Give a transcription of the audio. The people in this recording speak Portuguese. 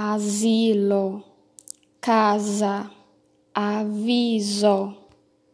asilo, casa, aviso.